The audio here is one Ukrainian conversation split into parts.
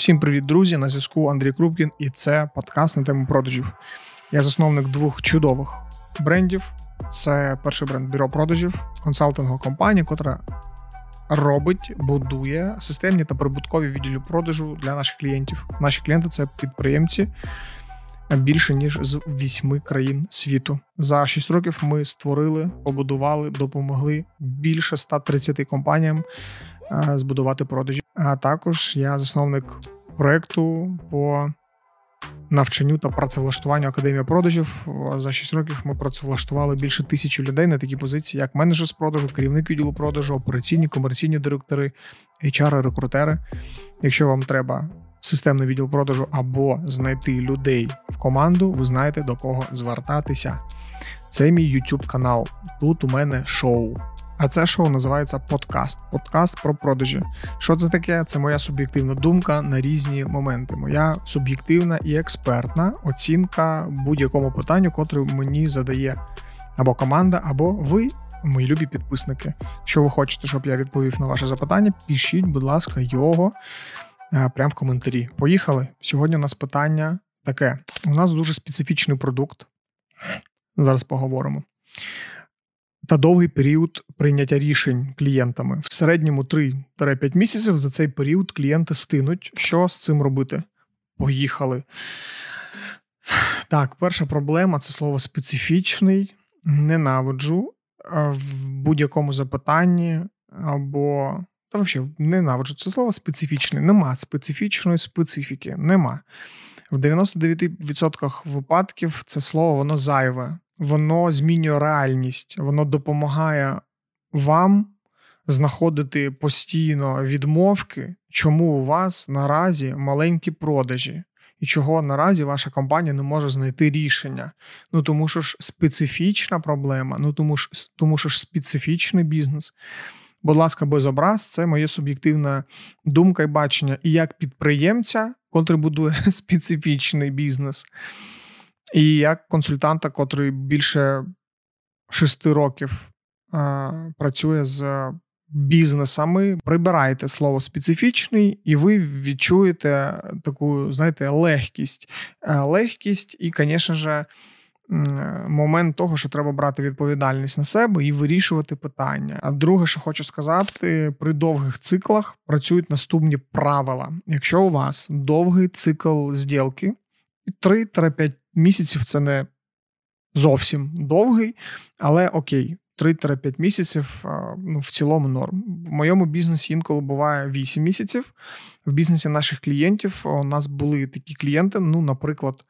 Всім привіт, друзі! На зв'язку Андрій Крупкін, і це подкаст на тему продажів. Я засновник двох чудових брендів. Це перший бренд бюро продажів, консалтингова компанія, котра робить, будує системні та прибуткові відділі продажу для наших клієнтів. Наші клієнти це підприємці більше ніж з вісьми країн світу. За 6 років ми створили, побудували, допомогли більше 130 компаніям е, збудувати продажі. А також я засновник проекту по навчанню та працевлаштуванню академії продажів. За 6 років ми працевлаштували більше тисячі людей на такі позиції, як менеджер з продажу, керівник відділу продажу, операційні комерційні директори, HR, рекрутери. Якщо вам треба системний відділ продажу або знайти людей в команду, ви знаєте до кого звертатися. Це мій YouTube канал. Тут у мене шоу. А це шоу називається подкаст. Подкаст про продажі. Що це таке? Це моя суб'єктивна думка на різні моменти. Моя суб'єктивна і експертна оцінка будь-якому питанню, котре мені задає або команда, або ви, мої любі підписники. Якщо ви хочете, щоб я відповів на ваше запитання, пишіть, будь ласка, його е, прямо в коментарі. Поїхали. Сьогодні у нас питання таке: у нас дуже специфічний продукт. Зараз поговоримо та довгий період прийняття рішень клієнтами. В середньому 3-5 місяців за цей період клієнти стинуть. Що з цим робити? Поїхали. Так, перша проблема це слово специфічний. Ненавиджу в будь-якому запитанні або. Та взагалі ненавиджу це слово специфічне. Нема специфічної специфіки. Нема. В 99% випадків це слово воно зайве воно змінює реальність, воно допомагає вам знаходити постійно відмовки, чому у вас наразі маленькі продажі. І чого наразі ваша компанія не може знайти рішення. Ну тому що ж специфічна проблема, ну тому ж тому що ж специфічний бізнес. Будь ласка, без образ, це моє суб'єктивна думка і бачення. І як підприємця, котрий будує специфічний бізнес, і як консультанта, котрий більше шести років а, працює з бізнесами, прибираєте слово специфічний, і ви відчуєте таку, знаєте, легкість. Е, легкість і, звісно ж, момент того, що треба брати відповідальність на себе і вирішувати питання. А друге, що хочу сказати, при довгих циклах працюють наступні правила. Якщо у вас довгий цикл зділки, 3-5 місяців це не зовсім довгий, але окей. 3-5 місяців ну, в цілому норм. В моєму бізнесі інколи буває 8 місяців. В бізнесі наших клієнтів у нас були такі клієнти, ну, наприклад,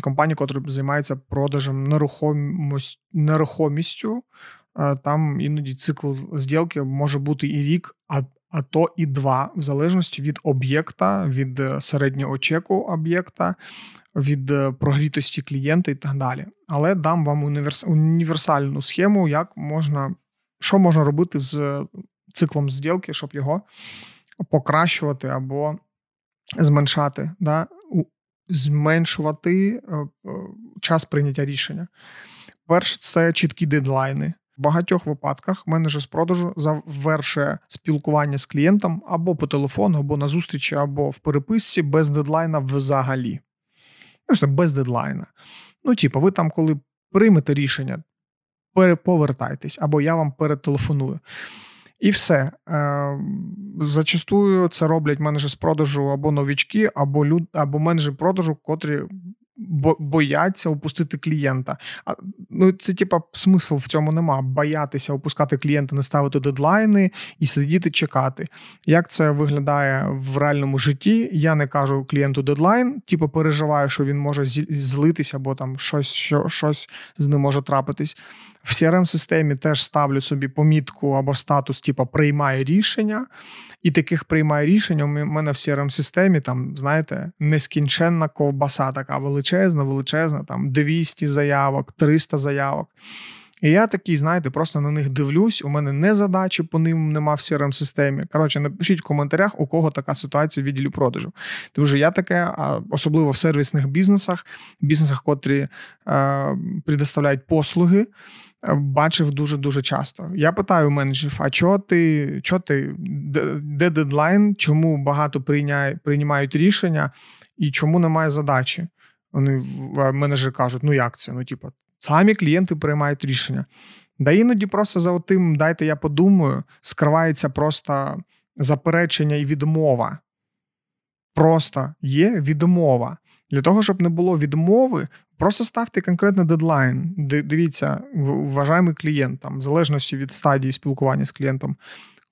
компанія, яка займається продажем нерухомістю. Там іноді цикл зділки може бути і рік, а а то і два, в залежності від об'єкта, від е, середнього чеку об'єкта, від е, прогрітості клієнта і так далі. Але дам вам універс... універсальну схему, як можна, що можна робити з циклом зділки, щоб його покращувати або зменшати, да? зменшувати е, час прийняття рішення. Перше, це чіткі дедлайни. В багатьох випадках менеджер з продажу завершує спілкування з клієнтом або по телефону, або на зустрічі, або в переписці без дедлайна взагалі. Ну, без дедлайна. Ну, типу, ви там, коли приймете рішення, переповертайтесь, або я вам перетелефоную. І все. Е, зачастую це роблять менеджери з продажу або новічки, або люд, або менеджери продажу, котрі бояться опустити клієнта. А, Ну, це типа смисл в цьому нема. Боятися опускати клієнта, не ставити дедлайни і сидіти чекати. Як це виглядає в реальному житті? Я не кажу клієнту дедлайн, типу переживаю, що він може злитися, або там щось, що, щось з ним може трапитись. В crm системі теж ставлю собі помітку або статус, типу приймає рішення, і таких приймає рішення. У мене в crm системі там, знаєте, нескінченна ковбаса, така величезна, величезна, там 200 заявок, 300 заявок. І я такий, знаєте, просто на них дивлюсь. У мене не задачі по ним нема в crm системі. Коротше, напишіть в коментарях, у кого така ситуація в відділі продажу. Тому що я таке, особливо в сервісних бізнесах, бізнесах, котрі е, предоставляють послуги. Бачив дуже дуже часто. Я питаю менеджерів: а чого ти, чого ти, де дедлайн, чому багато прийняє, приймають рішення і чому немає задачі? Вони менеджери кажуть: ну як це? Ну, типу, самі клієнти приймають рішення. Да іноді просто за тим, дайте я подумаю, скривається просто заперечення і відмова. Просто є відмова. Для того, щоб не було відмови, просто ставте конкретний дедлайн. Дивіться, вважаємий клієнт, там, в залежності від стадії спілкування з клієнтом,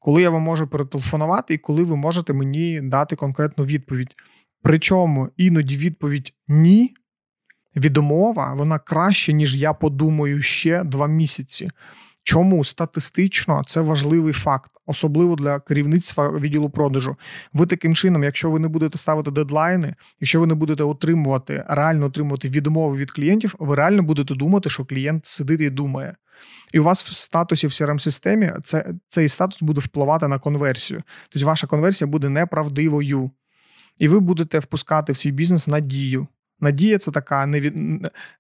коли я вам можу перетелефонувати і коли ви можете мені дати конкретну відповідь. Причому іноді відповідь ні, відмова, вона краще, ніж я подумаю ще два місяці. Чому статистично це важливий факт, особливо для керівництва відділу продажу. Ви таким чином, якщо ви не будете ставити дедлайни, якщо ви не будете отримувати, реально отримувати відмови від клієнтів, ви реально будете думати, що клієнт сидить і думає. І у вас в статусі в crm системі це, цей статус буде впливати на конверсію. Тобто ваша конверсія буде неправдивою. І ви будете впускати в свій бізнес надію. Надія це така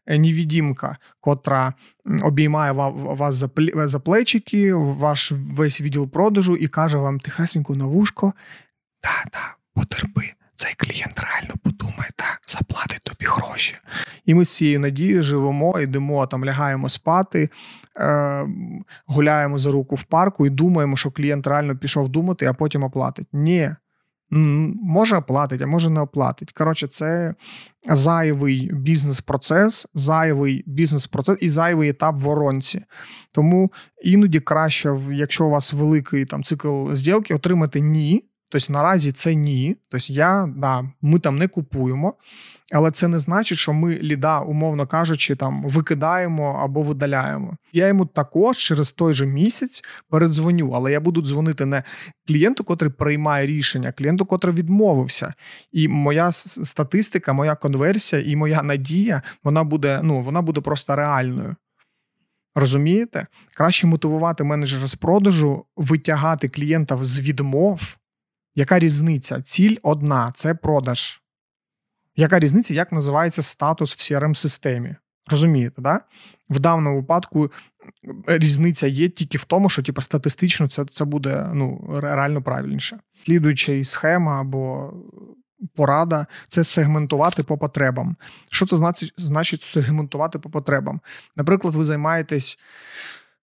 невідімка, котра обіймає вас за плечики, ваш весь відділ продажу і каже вам тихесенько на вушко: та, та, потерпи, цей клієнт реально подумає, та заплатить тобі гроші. І ми з цією надією живемо, йдемо, там лягаємо спати, е, гуляємо за руку в парку і думаємо, що клієнт реально пішов думати, а потім оплатить. Ні. Може оплатить, а може не оплатить. Коротше, це зайвий бізнес-процес, зайвий бізнес-процес і зайвий етап воронці. Тому іноді краще, якщо у вас великий там цикл зділки, отримати ні. Тобто наразі це ні. Тобто я да, ми там не купуємо, але це не значить, що ми ліда, умовно кажучи, там викидаємо або видаляємо. Я йому також через той же місяць передзвоню, але я буду дзвонити не клієнту, котрий приймає рішення, а клієнту, котрий відмовився. І моя статистика, моя конверсія і моя надія, вона буде, ну вона буде просто реальною. Розумієте? Краще мотивувати менеджера з продажу, витягати клієнта з відмов. Яка різниця? Ціль одна це продаж. Яка різниця, як називається статус в crm системі Розумієте, да? В даному випадку різниця є тільки в тому, що типу, статистично це це буде ну, реально правильніше. Слідуюча схема або порада це сегментувати по потребам. Що це значить, значить сегментувати по потребам? Наприклад, ви займаєтесь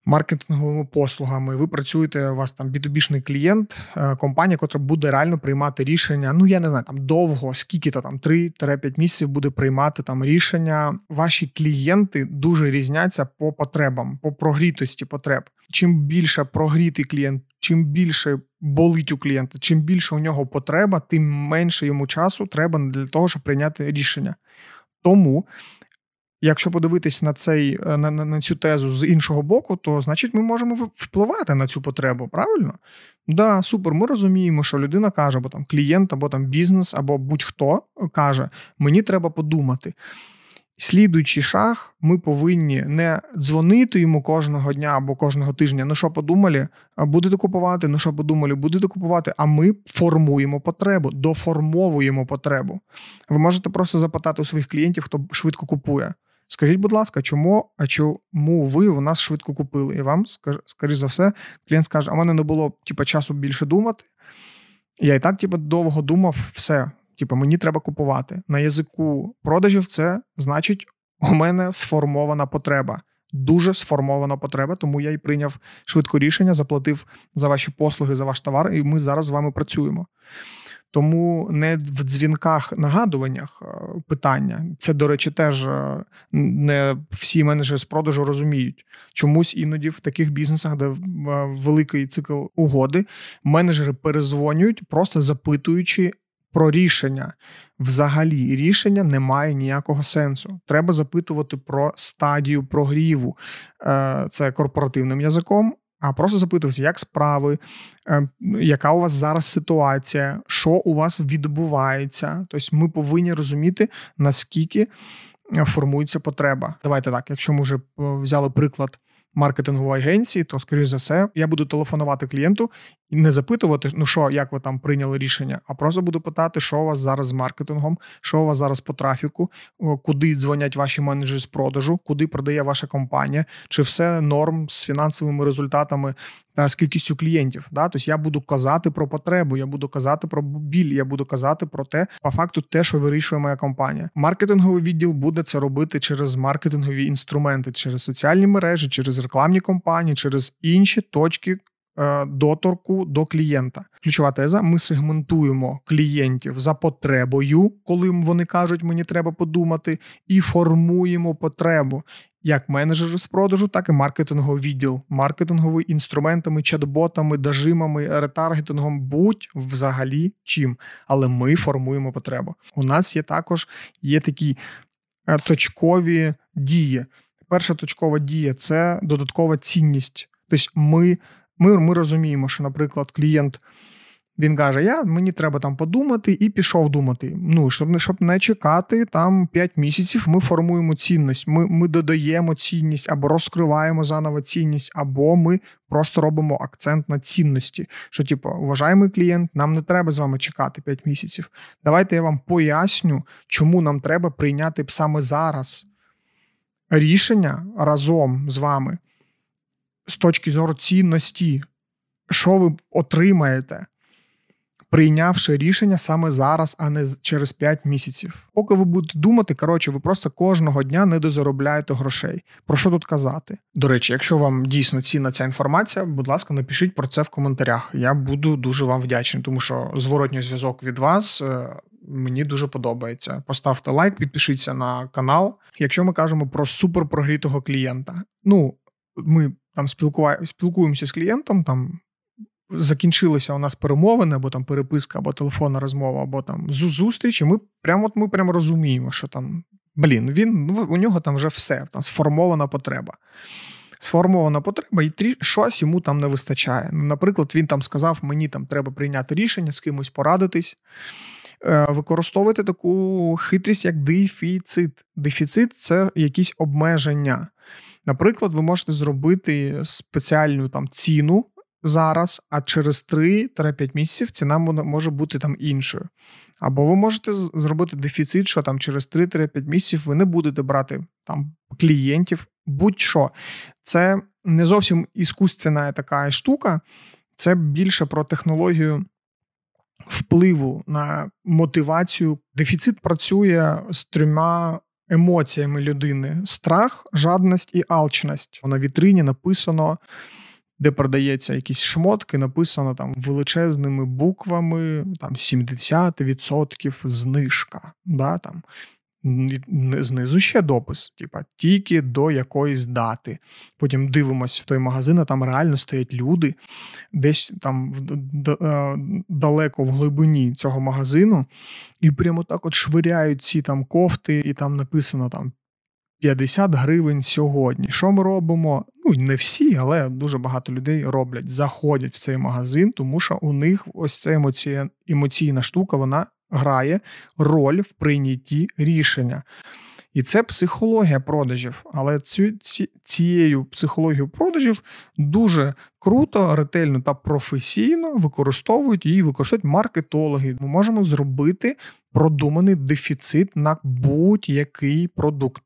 маркетинговими послугами. Ви працюєте, у вас там B2B-шний клієнт, е, компанія, яка буде реально приймати рішення. Ну я не знаю, там довго, скільки то там 3-5 місяців буде приймати там рішення. Ваші клієнти дуже різняться по потребам, по прогрітості потреб. Чим більше прогрітий клієнт, чим більше болить у клієнта, чим більше у нього потреба, тим менше йому часу треба для того, щоб прийняти рішення. Тому Якщо подивитись на цей е, на, на, цю тезу з іншого боку, то значить ми можемо впливати на цю потребу, правильно? Да, супер. Ми розуміємо, що людина каже, або там клієнт, або там бізнес, або будь-хто каже: мені треба подумати. Слідуючий шаг, ми повинні не дзвонити йому кожного дня або кожного тижня. Ну що подумали, будете купувати? Ну що подумали, будете купувати. А ми формуємо потребу, доформовуємо потребу. Ви можете просто запитати у своїх клієнтів, хто швидко купує. Скажіть, будь ласка, чому а чому ви у нас швидко купили? І вам, скоріш за все, клієнт скаже: а в мене не було типу, часу більше думати. Я і так, типу, довго думав, все. Типу, мені треба купувати. На язику продажів це значить, у мене сформована потреба. Дуже сформована потреба, тому я і прийняв швидко рішення, заплатив за ваші послуги, за ваш товар, і ми зараз з вами працюємо. Тому не в дзвінках нагадуваннях е, питання. Це, до речі, теж е, не всі менеджери з продажу розуміють. Чомусь іноді в таких бізнесах, де е, великий цикл угоди, менеджери перезвонюють, просто запитуючи про рішення. Взагалі, рішення не має ніякого сенсу. Треба запитувати про стадію прогріву. Це корпоративним язиком а просто запитувався, як справи, е, яка у вас зараз ситуація, що у вас відбувається. Тобто ми повинні розуміти, наскільки е, формується потреба. Давайте так, якщо ми вже е, взяли приклад маркетингової агенції, то, скоріш за все, я буду телефонувати клієнту і не запитувати, ну що, як ви там прийняли рішення, а просто буду питати, що у вас зараз з маркетингом, що у вас зараз по трафіку, куди дзвонять ваші менеджери з продажу, куди продає ваша компанія, чи все норм з фінансовими результатами та з кількістю клієнтів. Да? Тобто я буду казати про потребу, я буду казати про біль, я буду казати про те, по факту, те, що вирішує моя компанія. Маркетинговий відділ буде це робити через маркетингові інструменти, через соціальні мережі, через рекламні компанії, через інші точки. Е, доторку до клієнта. Ключова теза: ми сегментуємо клієнтів за потребою, коли вони кажуть, мені треба подумати, і формуємо потребу як менеджери з продажу, так і маркетинговий відділ, маркетинговими інструментами, чат-ботами, дажимами, ретаргетингом, будь взагалі чим. Але ми формуємо потребу. У нас є також є такі е, точкові дії. Перша точкова дія це додаткова цінність. Тобто, ми, ми, ми розуміємо, що, наприклад, клієнт. Він каже: Я мені треба там подумати, і пішов думати. Ну щоб щоб не чекати там 5 місяців. Ми формуємо цінність. Ми ми додаємо цінність або розкриваємо заново цінність, або ми просто робимо акцент на цінності. Що, типу, уважаємий клієнт, нам не треба з вами чекати 5 місяців. Давайте я вам поясню, чому нам треба прийняти саме зараз рішення разом з вами з точки зору цінності, що ви отримаєте прийнявши рішення саме зараз, а не через 5 місяців. Поки ви будете думати, коротше, ви просто кожного дня не дозаробляєте грошей. Про що тут казати? До речі, якщо вам дійсно цінна ця інформація, будь ласка, напишіть про це в коментарях. Я буду дуже вам вдячний, тому що зворотній зв'язок від вас. Е, мені дуже подобається. Поставте лайк, підпишіться на канал. Якщо ми кажемо про суперпрогрітого клієнта, ну ми там спілкуємося з клієнтом, там закінчилися у нас перемовини, або там переписка, або телефонна розмова, або там зустріч, і ми прямо от ми прямо розуміємо, що там блін, він у нього там вже все, там сформована потреба. Сформована потреба, і трі, щось йому там не вистачає. Ну, Наприклад, він там сказав: мені там треба прийняти рішення, з кимось порадитись. Е, використовувати таку хитрість, як дефіцит. Дефіцит це якісь обмеження. Наприклад, ви можете зробити спеціальну там ціну зараз, а через 3-5 місяців ціна може бути там іншою. Або ви можете зробити дефіцит, що там через 3-5 місяців ви не будете брати там клієнтів, будь-що. Це не зовсім іскусственна така штука, це більше про технологію впливу на мотивацію. Дефіцит працює з трьома емоціями людини: страх, жадність і алчність. На вітрині написано де продається якісь шмотки, написано там величезними буквами, там 70% знижка. Да, там. Знизу ще допис, типа тільки до якоїсь дати. Потім дивимося в той магазин, а там реально стоять люди, десь там е, далеко в глибині цього магазину, і прямо так от швиряють ці там кофти, і там написано там 50 гривень сьогодні. Що ми робимо? Ну не всі, але дуже багато людей роблять, заходять в цей магазин, тому що у них ось ця емоція, емоційна штука вона грає роль в прийнятті рішення. І це психологія продажів. Але цю, ці, цією психологією продажів дуже круто, ретельно та професійно використовують її, використовують маркетологи. Ми можемо зробити продуманий дефіцит на будь-який продукт.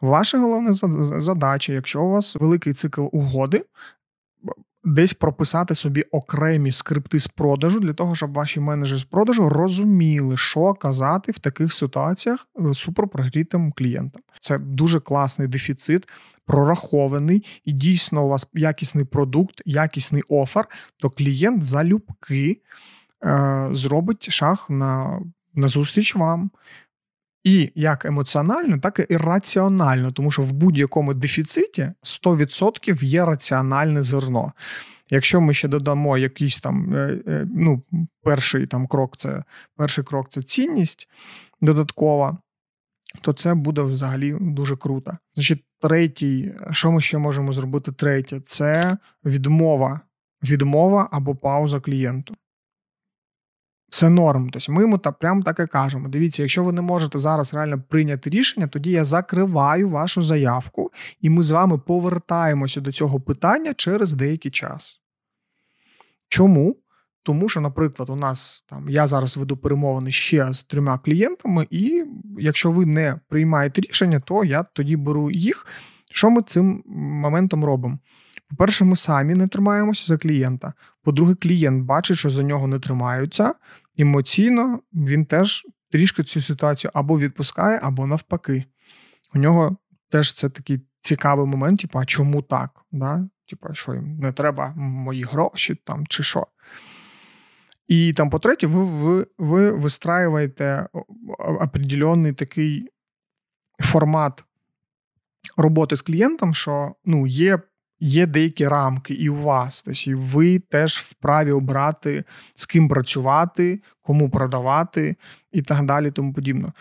Ваша головна задача, якщо у вас великий цикл угоди, десь прописати собі окремі скрипти з продажу для того, щоб ваші менеджери з продажу розуміли, що казати в таких ситуаціях е, суперпрогрітим клієнтам. Це дуже класний дефіцит, прорахований і дійсно у вас якісний продукт, якісний офер, то клієнт залюбки е, зробить шаг на, на зустріч вам. І як емоціонально, так і раціонально, тому що в будь-якому дефіциті 100% є раціональне зерно. Якщо ми ще додамо якийсь там е, е, ну, перший там крок, це перший крок це цінність додаткова, то це буде взагалі дуже круто. Значить, третій, що ми ще можемо зробити? Третє, це відмова, відмова або пауза клієнту. Все норм. Тобто ми йому та прямо так і кажемо. Дивіться, якщо ви не можете зараз реально прийняти рішення, тоді я закриваю вашу заявку, і ми з вами повертаємося до цього питання через деякий час. Чому? Тому що, наприклад, у нас там я зараз веду перемовини ще з трьома клієнтами, і якщо ви не приймаєте рішення, то я тоді беру їх. Що ми цим моментом робимо? По-перше, ми самі не тримаємося за клієнта. По-друге, клієнт бачить, що за нього не тримаються. Емоційно він теж трішки цю ситуацію або відпускає, або навпаки. У нього теж це такий цікавий момент, типу, а чому так? Да? Типу, що їм не треба мої гроші там чи що. І там, по-третє, ви ви, ви вистраюєте определенний такий формат роботи з клієнтом, що ну, є є деякі рамки і у вас. Тобто ви теж вправі обрати, з ким працювати, кому продавати і так далі, тому подібно.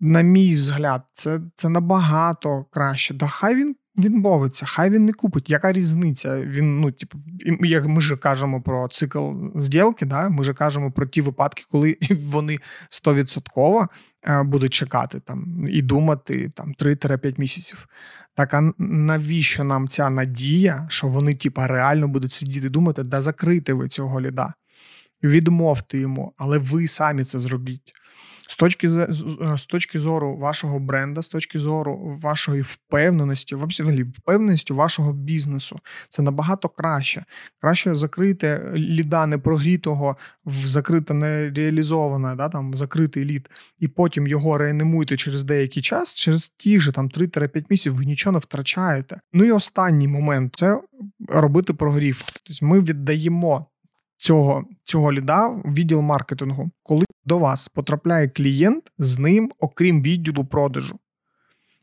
На мій взгляд, це це набагато краще. Да хай він відмовиться, хай він не купить. Яка різниця? Він, ну, типу, як ми ж кажемо про цикл зділки, да? ми ж кажемо про ті випадки, коли вони стовідсотково е, будуть чекати там і думати там 3-5 місяців. Так а навіщо нам ця надія, що вони, типа, реально будуть сидіти і думати, да закрити ви цього ліда? Відмовте йому, але ви самі це зробіть. З точки з точки зору вашого бренда, з точки зору вашої впевненості, взагалі впевненості вашого бізнесу, це набагато краще. Краще закрити ліда непрогрітого в закрите нереалізоване, да, там закритий лід, і потім його реанімуйте через деякий час, через ті ж там 3-5 місяців ви нічого не втрачаєте. Ну і останній момент це робити прогрів. Тобто ми віддаємо цього цього ліда відділ маркетингу, коли до вас потрапляє клієнт з ним, окрім відділу продажу.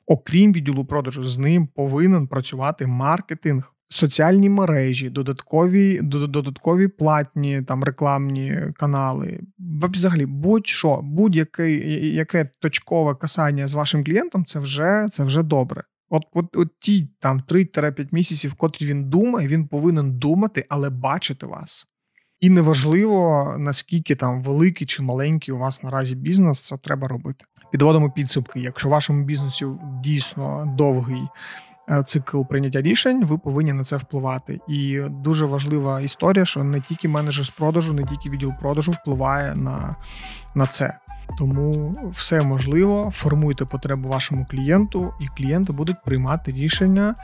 Окрім відділу продажу, з ним повинен працювати маркетинг, соціальні мережі, додаткові додаткові платні там рекламні канали. Взагалі, будь-що, будь-яке яке точкове касання з вашим клієнтом, це вже це вже добре. От от, от ті там 3-5 місяців, котрі він думає, він повинен думати, але бачити вас. І неважливо наскільки там великий чи маленький у вас наразі бізнес, це треба робити. Підводимо підсумки. Якщо вашому бізнесі дійсно довгий цикл прийняття рішень, ви повинні на це впливати. І дуже важлива історія, що не тільки менеджер з продажу, не тільки відділ продажу впливає на, на це. Тому все можливо, формуйте потребу вашому клієнту, і клієнти будуть приймати рішення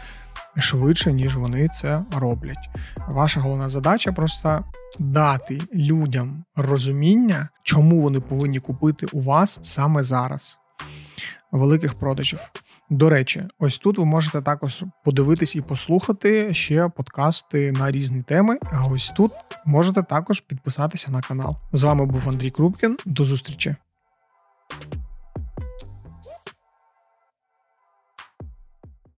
швидше, ніж вони це роблять. Ваша головна задача просто дати людям розуміння, чому вони повинні купити у вас саме зараз. Великих продажів. До речі, ось тут ви можете також подивитись і послухати ще подкасти на різні теми. А ось тут можете також підписатися на канал. З вами був Андрій Крупкін. До зустрічі!